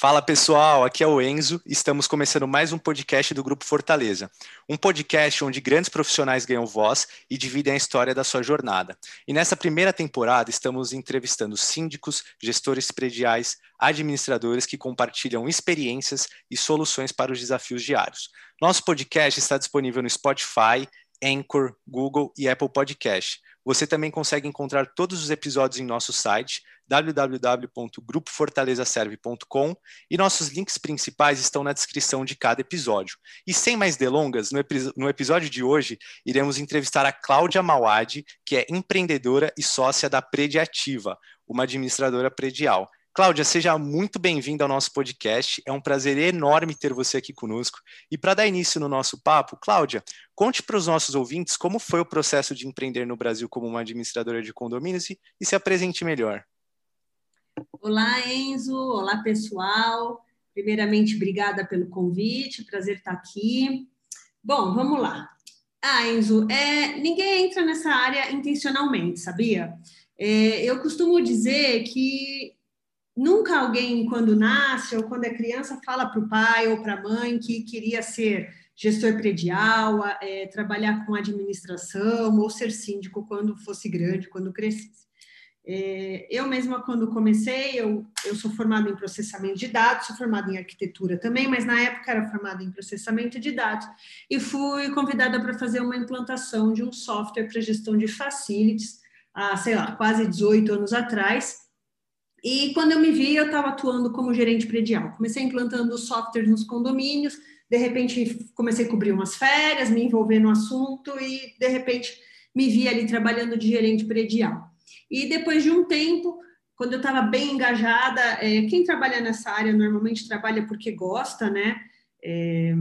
Fala pessoal, aqui é o Enzo. Estamos começando mais um podcast do Grupo Fortaleza. Um podcast onde grandes profissionais ganham voz e dividem a história da sua jornada. E nessa primeira temporada estamos entrevistando síndicos, gestores prediais, administradores que compartilham experiências e soluções para os desafios diários. Nosso podcast está disponível no Spotify, Anchor, Google e Apple Podcast. Você também consegue encontrar todos os episódios em nosso site www.grupofortalezaserve.com e nossos links principais estão na descrição de cada episódio. E sem mais delongas, no, no episódio de hoje iremos entrevistar a Cláudia Mauad, que é empreendedora e sócia da Prediativa, uma administradora predial. Cláudia, seja muito bem-vinda ao nosso podcast. É um prazer enorme ter você aqui conosco. E para dar início no nosso papo, Cláudia, conte para os nossos ouvintes como foi o processo de empreender no Brasil como uma administradora de condomínios e, e se apresente melhor. Olá, Enzo. Olá, pessoal. Primeiramente, obrigada pelo convite. Prazer estar aqui. Bom, vamos lá. Ah, Enzo, é, ninguém entra nessa área intencionalmente, sabia? É, eu costumo dizer que nunca alguém, quando nasce ou quando é criança, fala para o pai ou para a mãe que queria ser gestor predial, é, trabalhar com administração ou ser síndico quando fosse grande, quando crescesse. É, eu mesma, quando comecei, eu, eu sou formada em processamento de dados, sou formada em arquitetura também, mas na época era formada em processamento de dados e fui convidada para fazer uma implantação de um software para gestão de facilities, há, sei lá, quase 18 anos atrás. E quando eu me vi, eu estava atuando como gerente predial. Comecei implantando software nos condomínios, de repente comecei a cobrir umas férias, me envolver no assunto e, de repente, me vi ali trabalhando de gerente predial. E depois de um tempo, quando eu estava bem engajada, é, quem trabalha nessa área normalmente trabalha porque gosta, né? É,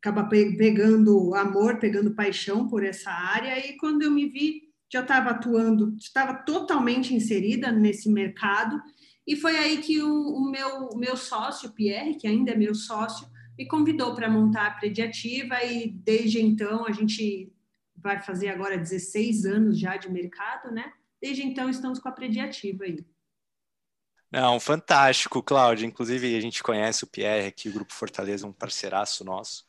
acaba pegando amor, pegando paixão por essa área. E quando eu me vi, já estava atuando, estava totalmente inserida nesse mercado. E foi aí que o, o meu, o meu sócio, Pierre, que ainda é meu sócio, me convidou para montar a Prediativa e desde então a gente vai fazer agora 16 anos já de mercado, né? Desde então, estamos com a prediativa aí. Não, fantástico, Cláudia. Inclusive, a gente conhece o Pierre aqui, o Grupo Fortaleza, um parceiraço nosso.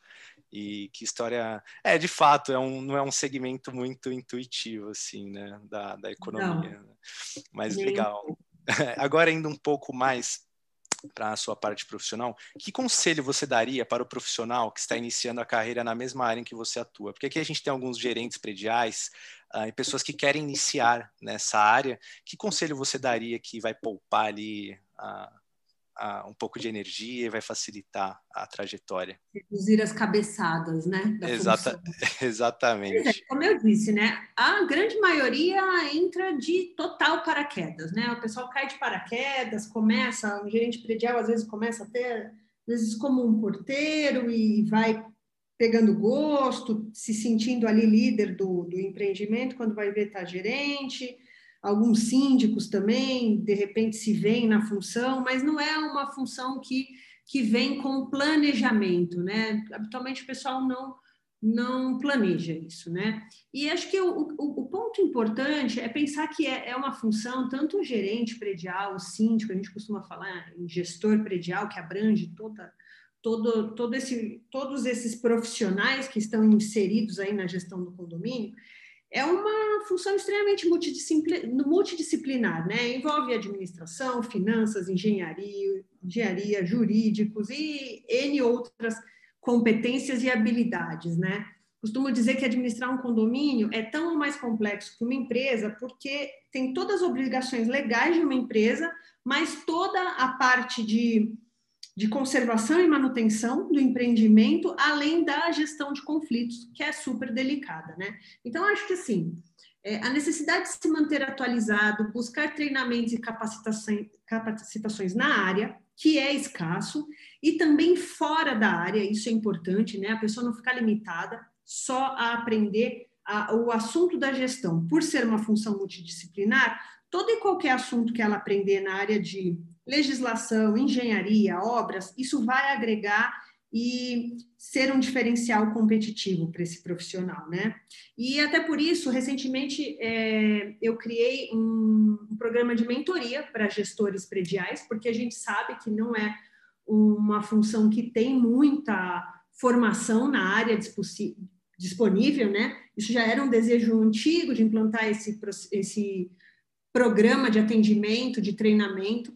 E que história. É, de fato, é um, não é um segmento muito intuitivo, assim, né, da, da economia. Né? Mas Nem legal. Agora, indo um pouco mais para a sua parte profissional, que conselho você daria para o profissional que está iniciando a carreira na mesma área em que você atua? Porque aqui a gente tem alguns gerentes prediais uh, e pessoas que querem iniciar nessa área. Que conselho você daria que vai poupar ali uh, uh, um pouco de energia e vai facilitar a trajetória? Reduzir as cabeçadas, né? Exata, exatamente. É, como eu disse, né? A grande maioria entra de total paraquedas, né? O pessoal cai de paraquedas, começa, o gerente predial às vezes começa até, às vezes como um porteiro e vai pegando gosto, se sentindo ali líder do, do empreendimento, quando vai ver tá gerente, alguns síndicos também, de repente se veem na função, mas não é uma função que, que vem com planejamento, né? Habitualmente o pessoal não não planeja isso, né? E acho que o, o, o ponto importante é pensar que é, é, uma função, tanto o gerente predial, o síndico, a gente costuma falar em gestor predial, que abrange toda, todo, todo esse, todos esses profissionais que estão inseridos aí na gestão do condomínio, é uma função extremamente multidisciplinar, né? Envolve administração, finanças, engenharia, engenharia, jurídicos e N outras competências e habilidades, né? Costumo dizer que administrar um condomínio é tão mais complexo que uma empresa, porque tem todas as obrigações legais de uma empresa, mas toda a parte de de conservação e manutenção do empreendimento, além da gestão de conflitos, que é super delicada, né? Então, acho que assim, é, a necessidade de se manter atualizado, buscar treinamentos e capacitações, na área, que é escasso, e também fora da área, isso é importante, né? A pessoa não ficar limitada só a aprender a, o assunto da gestão, por ser uma função multidisciplinar, todo e qualquer assunto que ela aprender na área de legislação, engenharia, obras, isso vai agregar e ser um diferencial competitivo para esse profissional, né? E até por isso, recentemente, é, eu criei um, um, programa de mentoria para gestores prediais, porque a gente sabe que não é uma função que tem muita formação na área disponível, né? Isso já era um desejo antigo de implantar esse, esse programa de atendimento, de treinamento.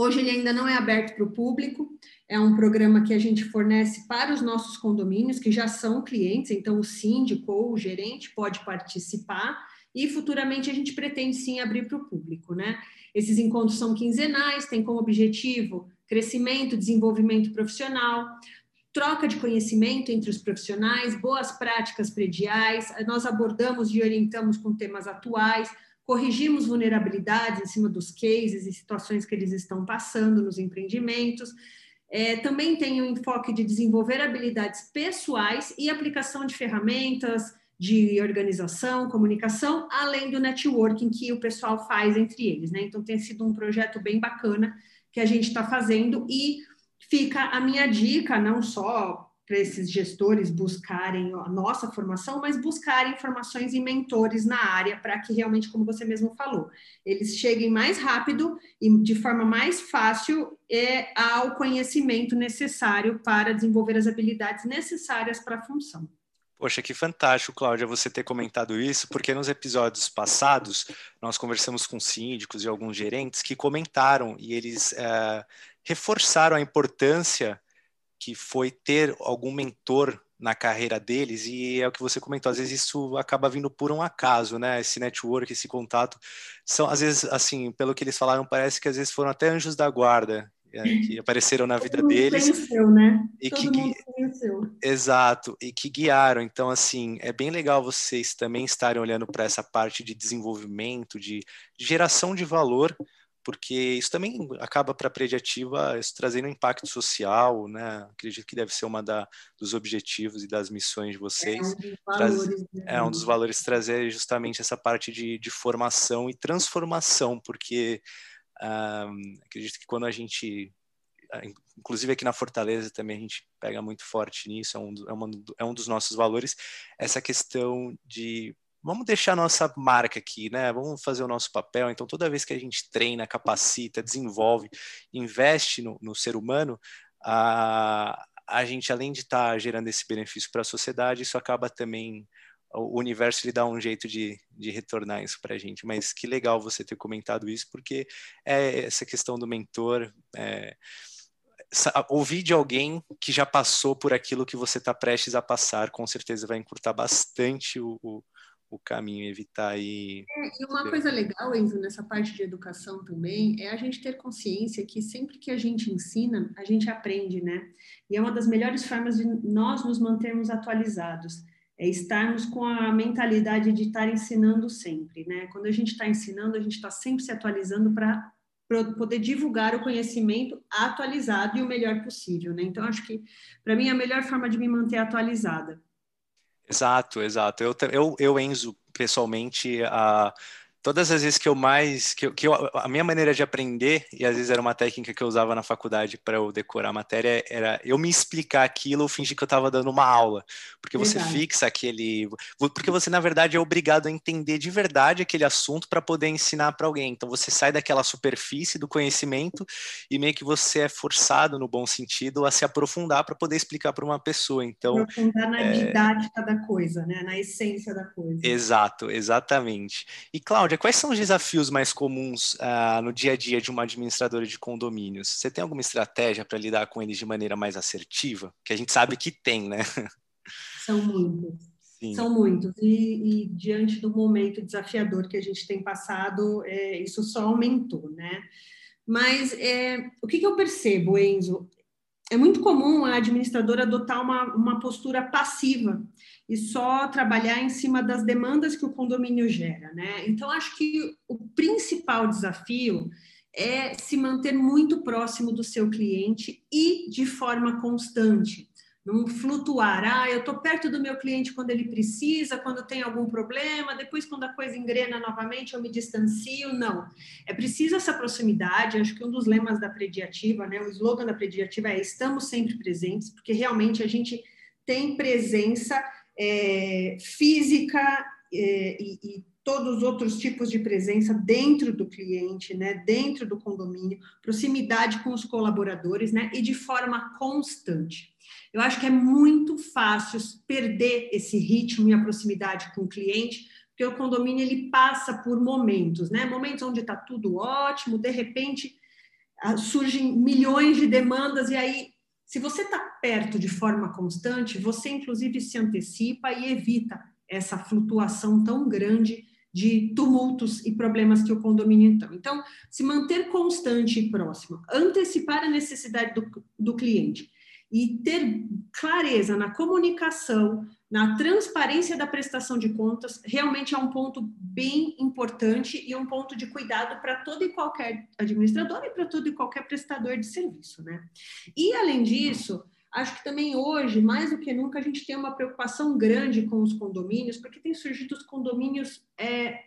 Hoje ele ainda não é aberto para o público, é um programa que a gente fornece para os nossos condomínios, que já são clientes, então o síndico ou o gerente pode participar, e futuramente a gente pretende sim abrir para o público, né? Esses encontros são quinzenais, têm como objetivo crescimento, desenvolvimento profissional, troca de conhecimento entre os profissionais, boas práticas prediais, nós abordamos e orientamos com temas atuais, corrigimos vulnerabilidades em cima dos cases e situações que eles estão passando nos empreendimentos. É, também tem o enfoque de desenvolver habilidades pessoais e aplicação de ferramentas de organização, comunicação, além do networking que o pessoal faz entre eles. Né? Então, tem sido um projeto bem bacana que a gente está fazendo e fica a minha dica, não só para esses gestores buscarem a nossa formação, mas buscarem informações e mentores na área para que realmente, como você mesmo falou, eles cheguem mais rápido e de forma mais fácil é, ao conhecimento necessário para desenvolver as habilidades necessárias para a função. Poxa, que fantástico, Cláudia, você ter comentado isso, porque nos episódios passados nós conversamos com síndicos e alguns gerentes que comentaram e eles é, reforçaram a importância que foi ter algum mentor na carreira deles, e é o que você comentou, às vezes isso acaba vindo por um acaso, né? Esse network, esse contato, são às vezes, assim, pelo que eles falaram, parece que às vezes foram até anjos da guarda, é, que apareceram na vida deles conheceu, né? e Todo que exato e que guiaram então assim é bem legal vocês também estarem olhando para essa parte de desenvolvimento de, de geração de valor porque isso também acaba para a prediativa trazendo um impacto social, né? Acredito que deve ser uma da, dos objetivos e das missões de vocês. É um dos valores, né? é um dos valores trazer justamente essa parte de, de formação e transformação, porque um, acredito que quando a gente inclusive aqui na Fortaleza também a gente pega muito forte nisso, é um, é, uma, é um dos nossos valores, essa questão de vamos deixar nossa marca aqui, né? Vamos fazer o nosso papel. Então, toda vez que a gente treina, capacita, desenvolve, investe no, no ser humano, a, a gente, além de estar tá gerando esse benefício para a sociedade, isso acaba também. O universo lhe dá um jeito de, de retornar isso para a gente. Mas que legal você ter comentado isso, porque é essa questão do mentor. É, ouvir de alguém que já passou por aquilo que você está prestes a passar, com certeza vai encurtar bastante o, o, o caminho, evitar aí. É, e uma coisa legal, Enzo, nessa parte de educação também, é a gente ter consciência que sempre que a gente ensina, a gente aprende, né? E é uma das melhores formas de nós nos mantermos atualizados. É estarmos com a mentalidade de estar ensinando sempre, né? Quando a gente está ensinando, a gente está sempre se atualizando para poder divulgar o conhecimento atualizado e o melhor possível, né? Então, acho que, para mim, é a melhor forma de me manter atualizada. Exato, exato. Eu, eu, eu Enzo, pessoalmente, a, todas as vezes que eu mais que, eu, que eu, a minha maneira de aprender e às vezes era uma técnica que eu usava na faculdade para eu decorar a matéria era eu me explicar aquilo ou fingir que eu estava dando uma aula. Porque você verdade. fixa aquele porque você na verdade é obrigado a entender de verdade aquele assunto para poder ensinar para alguém. Então você sai daquela superfície do conhecimento e meio que você é forçado no bom sentido a se aprofundar para poder explicar para uma pessoa. Então aprofundar na é... didática da coisa né? Na essência da coisa. Exato exatamente. E Cláudia Cláudia, quais são os desafios mais comuns uh, no dia a dia de uma administradora de condomínios? Você tem alguma estratégia para lidar com eles de maneira mais assertiva? Que a gente sabe que tem, né? São muitos. Sim. São muitos. E, e, diante do momento desafiador que a gente tem passado, é, isso só aumentou, né? Mas é, o que, que eu percebo, Enzo? É muito comum a administradora adotar uma, uma postura passiva e só trabalhar em cima das demandas que o condomínio gera, né? Então, acho que o principal desafio é se manter muito próximo do seu cliente e de forma constante não flutuar. Ah, eu estou perto do meu cliente quando ele precisa, quando tem algum problema, depois, quando a coisa engrena novamente, eu me distancio. Não. É preciso essa proximidade. Acho que um dos lemas da prediativa, né, o slogan da prediativa é estamos sempre presentes, porque realmente a gente tem presença é, física é, e, e todos os outros tipos de presença dentro do cliente, né, dentro do condomínio, proximidade com os colaboradores, né, e de forma constante. Eu acho que é muito fácil perder esse ritmo e a proximidade com o cliente, porque o condomínio ele passa por momentos, né, momentos onde está tudo ótimo, de repente ah, surgem milhões de demandas e aí se você está perto de forma constante, você inclusive se antecipa e evita essa flutuação tão grande de tumultos e problemas que o condomínio então. Então, se manter constante e próximo, antecipar a necessidade do, do cliente e ter clareza na comunicação, na transparência da prestação de contas, realmente é um ponto bem importante e um ponto de cuidado para todo e qualquer administrador e para todo e qualquer prestador de serviço, né? E além disso, Acho que também hoje, mais do que nunca, a gente tem uma preocupação grande com os condomínios, porque tem surgido os condomínios é,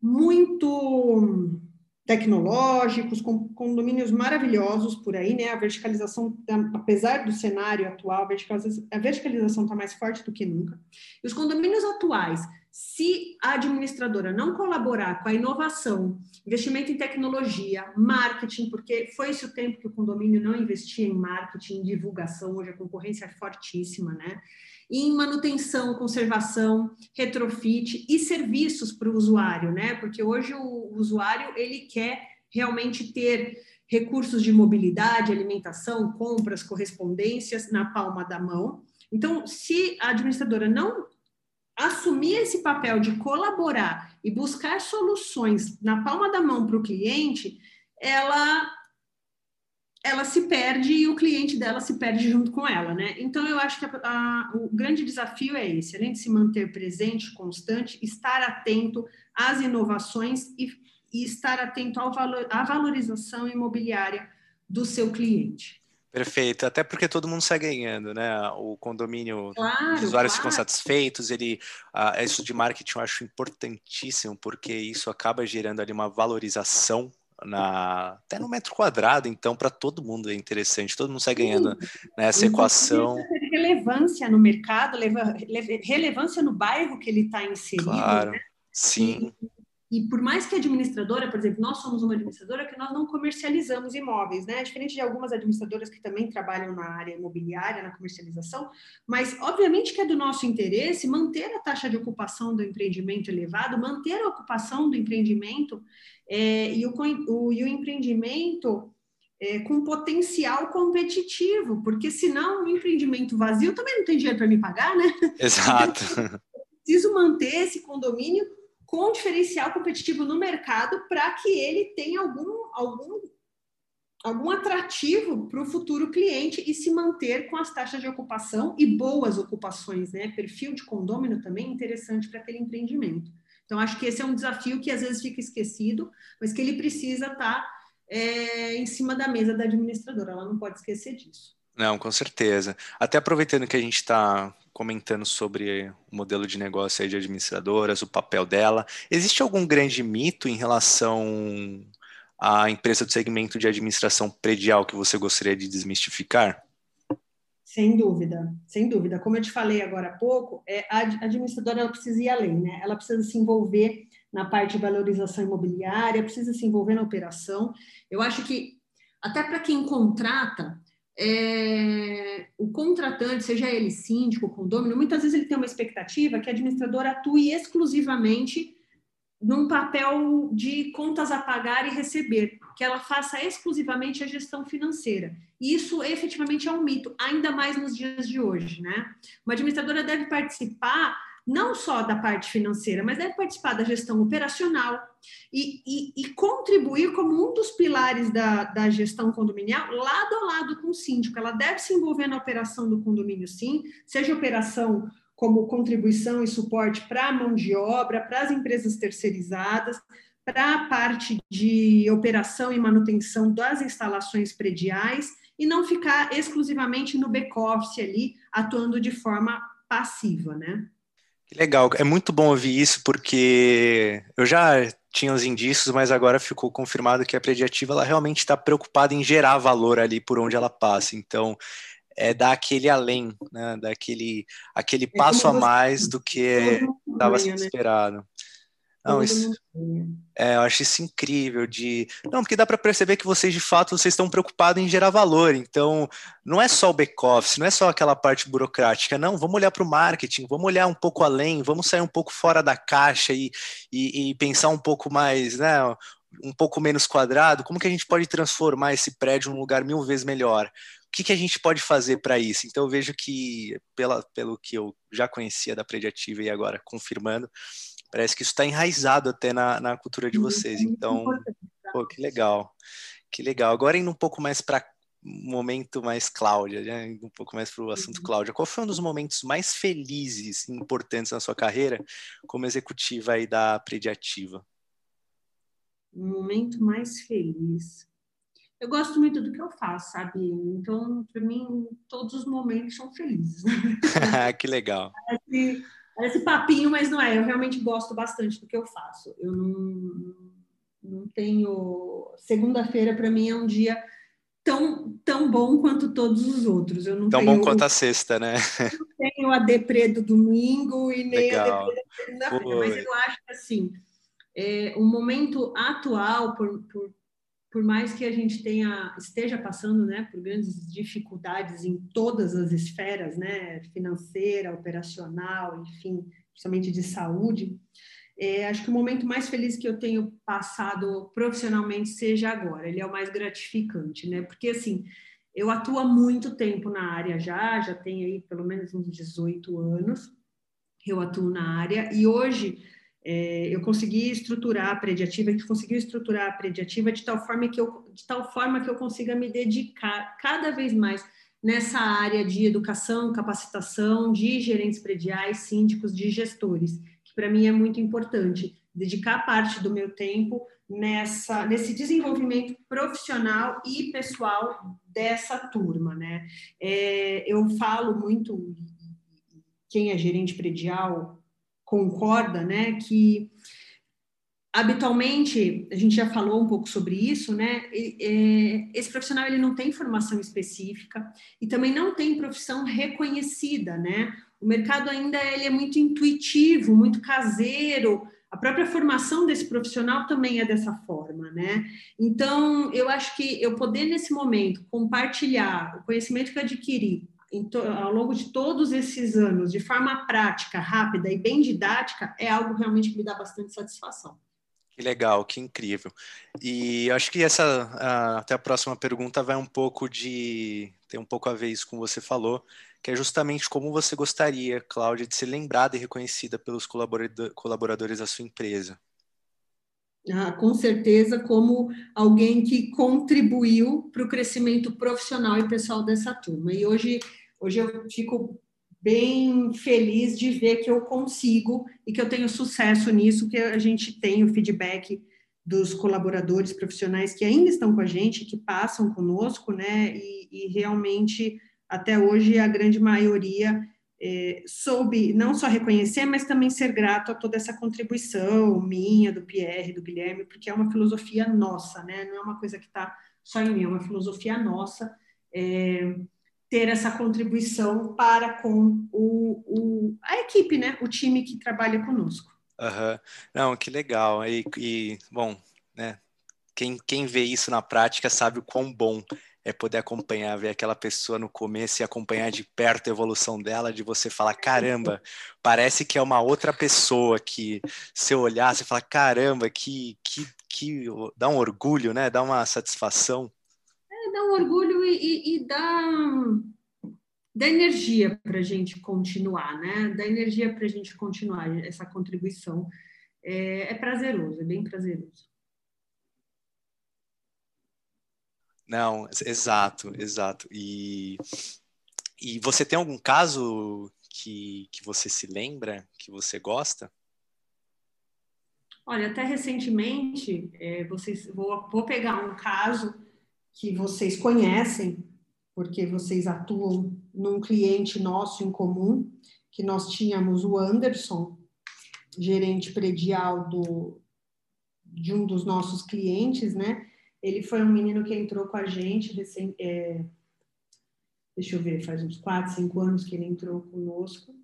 muito tecnológicos, com condomínios maravilhosos por aí, né? A verticalização, apesar do cenário atual, a verticalização está mais forte do que nunca. E os condomínios atuais se a administradora não colaborar com a inovação, investimento em tecnologia, marketing, porque foi esse o tempo que o condomínio não investia em marketing, em divulgação, hoje a concorrência é fortíssima, né? Em manutenção, conservação, retrofit e serviços para o usuário, né? Porque hoje o usuário ele quer realmente ter recursos de mobilidade, alimentação, compras, correspondências na palma da mão. Então, se a administradora não assumir esse papel de colaborar e buscar soluções na palma da mão para o cliente, ela ela se perde e o cliente dela se perde junto com ela, né? Então eu acho que a, a, o grande desafio é esse, além de se manter presente, constante, estar atento às inovações e, e estar atento ao valor, à valorização imobiliária do seu cliente. Perfeito, até porque todo mundo sai ganhando, né? O condomínio, claro, os usuários claro. ficam satisfeitos, ele, uh, isso de marketing eu acho importantíssimo, porque isso acaba gerando ali uma valorização na, até no metro quadrado, então para todo mundo é interessante, todo mundo sai ganhando nessa equação. Relevância no mercado, relevância no bairro que ele está inserido. Claro, né? sim. E, e por mais que a administradora, por exemplo, nós somos uma administradora que nós não comercializamos imóveis, né? Diferente de algumas administradoras que também trabalham na área imobiliária, na comercialização, mas obviamente que é do nosso interesse manter a taxa de ocupação do empreendimento elevado, manter a ocupação do empreendimento é, e, o, o, e o empreendimento é, com potencial competitivo, porque senão o empreendimento vazio também não tem dinheiro para me pagar, né? Exato. preciso manter esse condomínio com diferencial competitivo no mercado para que ele tenha algum, algum, algum atrativo para o futuro cliente e se manter com as taxas de ocupação e boas ocupações, né? Perfil de condômino também interessante para aquele empreendimento. Então, acho que esse é um desafio que às vezes fica esquecido, mas que ele precisa estar tá, é, em cima da mesa da administradora, ela não pode esquecer disso. Não, com certeza. Até aproveitando que a gente está comentando sobre o modelo de negócio de administradoras, o papel dela, existe algum grande mito em relação à empresa do segmento de administração predial que você gostaria de desmistificar? Sem dúvida, sem dúvida. Como eu te falei agora há pouco, é, a administradora ela precisa ir além, né? Ela precisa se envolver na parte de valorização imobiliária, precisa se envolver na operação. Eu acho que até para quem contrata, é, o contratante, seja ele síndico, condomínio, muitas vezes ele tem uma expectativa que a administradora atue exclusivamente num papel de contas a pagar e receber, que ela faça exclusivamente a gestão financeira. E isso efetivamente é um mito, ainda mais nos dias de hoje, né? Uma administradora deve participar não só da parte financeira, mas deve participar da gestão operacional e, e, e contribuir como um dos pilares da, da, gestão condominial, lado a lado com o síndico. Ela deve se envolver na operação do condomínio, sim, seja operação como contribuição e suporte para a mão de obra, para as empresas terceirizadas, para a parte de operação e manutenção das instalações prediais e não ficar exclusivamente no back-office ali, atuando de forma passiva, né? Legal, é muito bom ouvir isso porque eu já tinha os indícios, mas agora ficou confirmado que a prediativa ela realmente está preocupada em gerar valor ali por onde ela passa. Então, é dar aquele além, né? Daquele aquele é passo a mais do que estava sendo né? esperado. Não, isso, é, eu acho isso incrível de. Não, porque dá para perceber que vocês de fato vocês estão preocupados em gerar valor. Então, não é só o back-office, não é só aquela parte burocrática. Não, vamos olhar para o marketing, vamos olhar um pouco além, vamos sair um pouco fora da caixa e, e, e pensar um pouco mais, né? Um pouco menos quadrado. Como que a gente pode transformar esse prédio num lugar mil vezes melhor? O que, que a gente pode fazer para isso? Então, eu vejo que, pela, pelo que eu já conhecia da Prediativa e agora confirmando, Parece que isso está enraizado até na, na cultura de vocês. Então, pô, que legal. Que legal. Agora indo um pouco mais para momento mais Cláudia, né? indo um pouco mais para o assunto uhum. Cláudia. Qual foi um dos momentos mais felizes e importantes na sua carreira como executiva aí da Prediativa? Um momento mais feliz. Eu gosto muito do que eu faço, sabe? Então, para mim, todos os momentos são felizes. que legal. Parece Parece papinho, mas não é. Eu realmente gosto bastante do que eu faço. Eu não, não tenho. Segunda-feira, para mim, é um dia tão, tão bom quanto todos os outros. Eu não tão tenho, bom quanto a sexta, né? Não tenho a deprê do domingo e nem Legal. a deprê da segunda-feira. Mas eu acho que, assim, é, o momento atual, por, por por mais que a gente tenha esteja passando né, por grandes dificuldades em todas as esferas, né, financeira, operacional, enfim, principalmente de saúde, é, acho que o momento mais feliz que eu tenho passado profissionalmente seja agora. Ele é o mais gratificante, né? Porque assim, eu atuo há muito tempo na área já, já tenho aí pelo menos uns 18 anos. Eu atuo na área e hoje é, eu consegui estruturar a prediativa, que conseguiu estruturar a prediativa de tal forma que eu, de tal forma que eu consiga me dedicar cada vez mais nessa área de educação, capacitação de gerentes prediais, síndicos, de gestores, que para mim é muito importante dedicar parte do meu tempo nessa nesse desenvolvimento profissional e pessoal dessa turma, né? É, eu falo muito quem é gerente predial concorda, né, que habitualmente a gente já falou um pouco sobre isso, né? Esse profissional ele não tem formação específica e também não tem profissão reconhecida, né? O mercado ainda ele é muito intuitivo, muito caseiro. A própria formação desse profissional também é dessa forma, né? Então, eu acho que eu poder nesse momento compartilhar o conhecimento que eu adquiri ao longo de todos esses anos, de forma prática, rápida e bem didática, é algo realmente que me dá bastante satisfação. Que legal, que incrível. E acho que essa até a próxima pergunta vai um pouco de tem um pouco a ver isso com você falou, que é justamente como você gostaria, Cláudia, de ser lembrada e reconhecida pelos colaboradores da sua empresa. Ah, com certeza, como alguém que contribuiu para o crescimento profissional e pessoal dessa turma. E hoje Hoje eu fico bem feliz de ver que eu consigo e que eu tenho sucesso nisso, que a gente tem o feedback dos colaboradores profissionais que ainda estão com a gente, que passam conosco, né? E, e realmente, até hoje, a grande maioria é, soube não só reconhecer, mas também ser grato a toda essa contribuição minha, do Pierre, do Guilherme, porque é uma filosofia nossa, né? Não é uma coisa que está só em mim, é uma filosofia nossa. É, ter essa contribuição para com o, o, a equipe, né? O time que trabalha conosco. Uhum. Não, que legal. E, e, bom, né? Quem, quem vê isso na prática sabe o quão bom é poder acompanhar, ver aquela pessoa no começo e acompanhar de perto a evolução dela, de você falar, caramba, parece que é uma outra pessoa que se olhar, você fala, caramba, que, que, que dá um orgulho, né? Dá uma satisfação. É, dá um orgulho e, e dá, dá energia para a gente continuar, né? Dá energia para a gente continuar essa contribuição. É, é prazeroso, é bem prazeroso. Não, exato, exato. E, e você tem algum caso que, que você se lembra, que você gosta? Olha, até recentemente, é, vocês, vou, vou pegar um caso que vocês conhecem, porque vocês atuam num cliente nosso em comum, que nós tínhamos o Anderson, gerente predial do, de um dos nossos clientes, né? Ele foi um menino que entrou com a gente recém, é, deixa eu ver, faz uns 4, 5 anos que ele entrou conosco.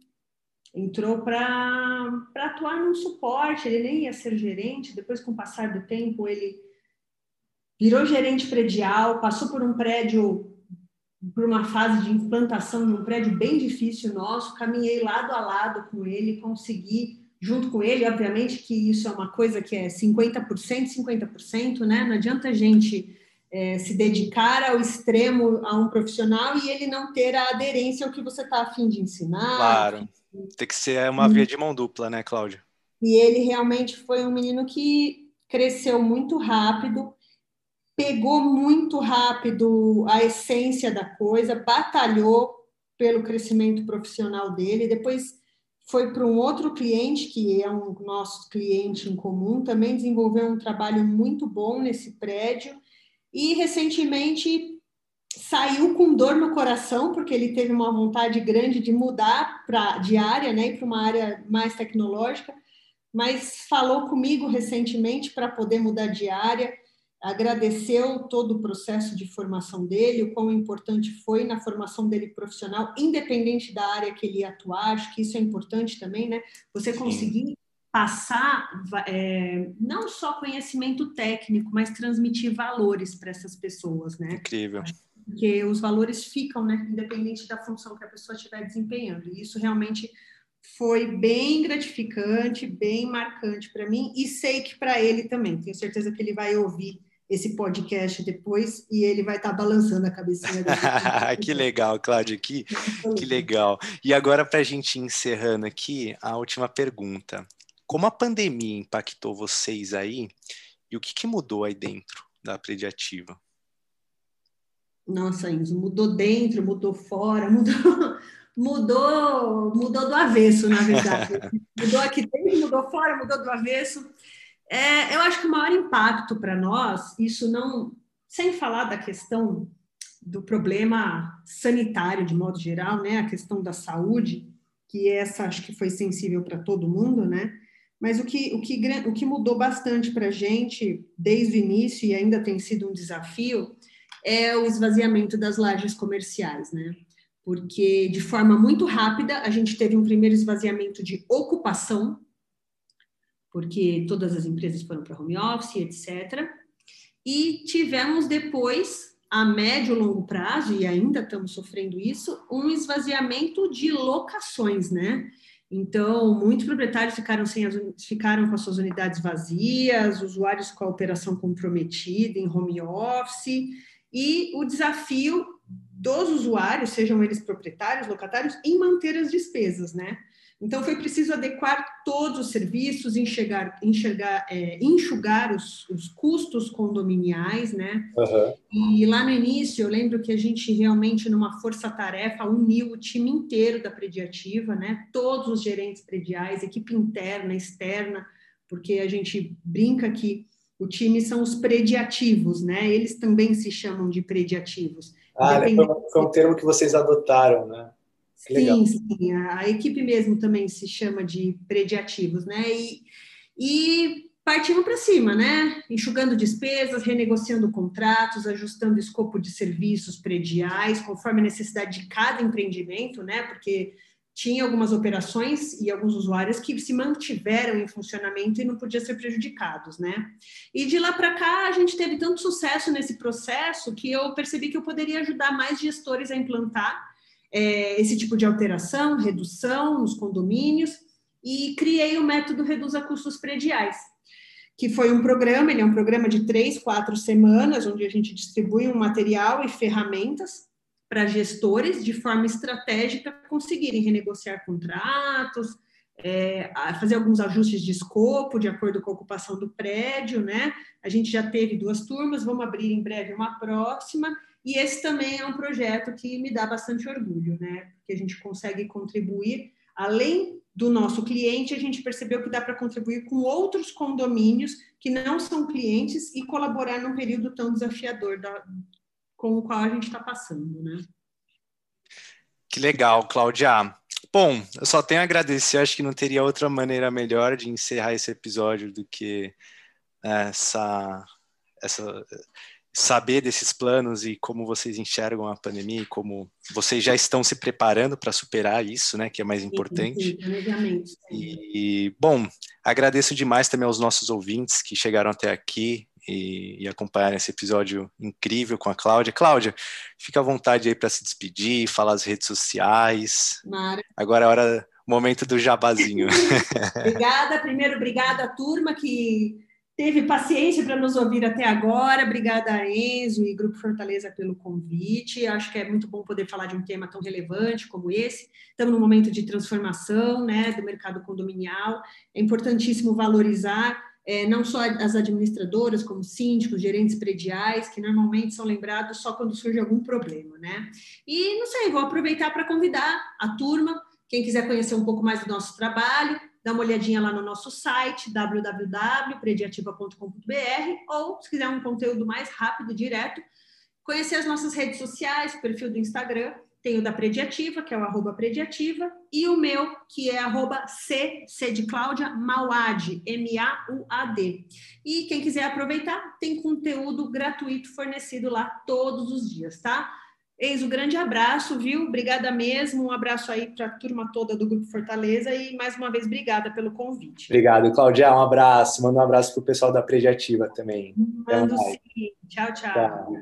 Entrou para atuar no suporte, ele nem ia ser gerente, depois, com o passar do tempo, ele virou gerente predial, passou por um prédio, por uma fase de implantação num prédio bem difícil nosso, caminhei lado a lado com ele, consegui junto com ele, obviamente que isso é uma coisa que é 50%, 50%, né? Não adianta a gente é, se dedicar ao extremo a um profissional e ele não ter a aderência ao que você está afim de ensinar. Claro, tem que ser uma via de mão dupla, né, Cláudia? E ele realmente foi um menino que cresceu muito rápido, pegou muito rápido a essência da coisa, batalhou pelo crescimento profissional dele, depois foi para um outro cliente, que é um nosso cliente em comum, também desenvolveu um trabalho muito bom nesse prédio, e recentemente saiu com dor no coração, porque ele teve uma vontade grande de mudar pra, de área, né, para uma área mais tecnológica, mas falou comigo recentemente para poder mudar de área agradeceu todo o processo de formação dele, o quão importante foi na formação dele profissional, independente da área que ele ia atuar, acho que isso é importante também, né? Você conseguir Sim. passar é, não só conhecimento técnico, mas transmitir valores para essas pessoas, né? Incrível. Porque os valores ficam, né? Independente da função que a pessoa estiver desempenhando. E isso realmente foi bem gratificante, bem marcante para mim e sei que para ele também. Tenho certeza que ele vai ouvir esse podcast depois e ele vai estar tá balançando a cabecinha dele. que legal, Cláudia, que, que legal. E agora, para a gente encerrando aqui, a última pergunta. Como a pandemia impactou vocês aí e o que, que mudou aí dentro da Prediativa? Nossa, Enzo, mudou dentro, mudou fora, mudou, mudou, mudou do avesso, na verdade. mudou aqui dentro, mudou fora, mudou do avesso. É, eu acho que o maior impacto para nós, isso não, sem falar da questão do problema sanitário de modo geral, né, a questão da saúde, que essa acho que foi sensível para todo mundo, né? Mas o que, o que, o que mudou bastante para a gente desde o início e ainda tem sido um desafio é o esvaziamento das lajes comerciais, né? Porque de forma muito rápida a gente teve um primeiro esvaziamento de ocupação porque todas as empresas foram para home office, etc. E tivemos depois, a médio e longo prazo, e ainda estamos sofrendo isso, um esvaziamento de locações, né? Então, muitos proprietários ficaram, sem as, ficaram com as suas unidades vazias, usuários com a operação comprometida em home office, e o desafio dos usuários, sejam eles proprietários, locatários, em manter as despesas, né? Então, foi preciso adequar todos os serviços, enxergar, enxergar, é, enxugar os, os, custos condominiais, né? Uhum. E lá no início, eu lembro que a gente realmente, numa força-tarefa, uniu o time inteiro da prediativa, né? Todos os gerentes prediais, equipe interna, externa, porque a gente brinca que o time são os prediativos, né? Eles também se chamam de prediativos. Ah, foi, foi um termo que vocês adotaram, né? Sim, sim. A, equipe mesmo também se chama de prediativos, né? E, e partimos para cima, né? Enxugando despesas, renegociando contratos, ajustando escopo de serviços prediais, conforme a necessidade de cada empreendimento, né? Porque tinha algumas operações e alguns usuários que se mantiveram em funcionamento e não podiam ser prejudicados, né? E de lá para cá a gente teve tanto sucesso nesse processo que eu percebi que eu poderia ajudar mais gestores a implantar é, esse tipo de alteração, redução nos condomínios, e criei o método Reduza Custos Prediais, que foi um programa, ele é um programa de três, quatro semanas, onde a gente distribui um material e ferramentas para gestores de forma estratégica conseguirem renegociar contratos, é, fazer alguns ajustes de escopo de acordo com a ocupação do prédio, né? A gente já teve duas turmas, vamos abrir em breve uma próxima, e esse também é um projeto que me dá bastante orgulho, né? Porque a gente consegue contribuir, além do nosso cliente, a gente percebeu que dá para contribuir com outros condomínios que não são clientes e colaborar num período tão desafiador da, com o qual a gente está passando, né? Que legal, Cláudia. Bom, eu só tenho a agradecer, acho que não teria outra maneira melhor de encerrar esse episódio do que essa, essa saber desses planos e como vocês enxergam a pandemia e como vocês já estão se preparando para superar isso, né, que é mais importante. Sim, sim, e, bom, agradeço demais também aos nossos ouvintes que chegaram até aqui e, e acompanharam esse episódio incrível com a Cláudia. Cláudia, fica à vontade aí para se despedir, falar as redes sociais. Mara. Agora é hora, momento do jabazinho. obrigada, primeiro, obrigada à turma que teve paciência para nos ouvir até agora. Obrigada Enzo e Grupo Fortaleza pelo convite. Acho que é muito bom poder falar de um tema tão relevante como esse. Estamos num momento de transformação né, do mercado condominial. É importantíssimo valorizar é, não só as administradoras, como síndicos, gerentes prediais, que normalmente são lembrados só quando surge algum problema, né? E não sei, vou aproveitar para convidar a turma, quem quiser conhecer um pouco mais do nosso trabalho, dá uma olhadinha lá no nosso site www.prediativa.com.br ou se quiser um conteúdo mais rápido, direto, conhecer as nossas redes sociais, perfil do Instagram, tem o da Prediativa, que é o Prediativa, e o meu, que é arroba C, C de Cláudia, Mauad, M-A-U-A-D. E quem quiser aproveitar, tem conteúdo gratuito fornecido lá todos os dias, tá? Eis um grande abraço, viu? Obrigada mesmo. Um abraço aí para a turma toda do Grupo Fortaleza e mais uma vez obrigada pelo convite. Obrigado, Cláudia. Um abraço. Manda um abraço para o pessoal da Prediativa também. Mando sim. tchau. tchau. tchau.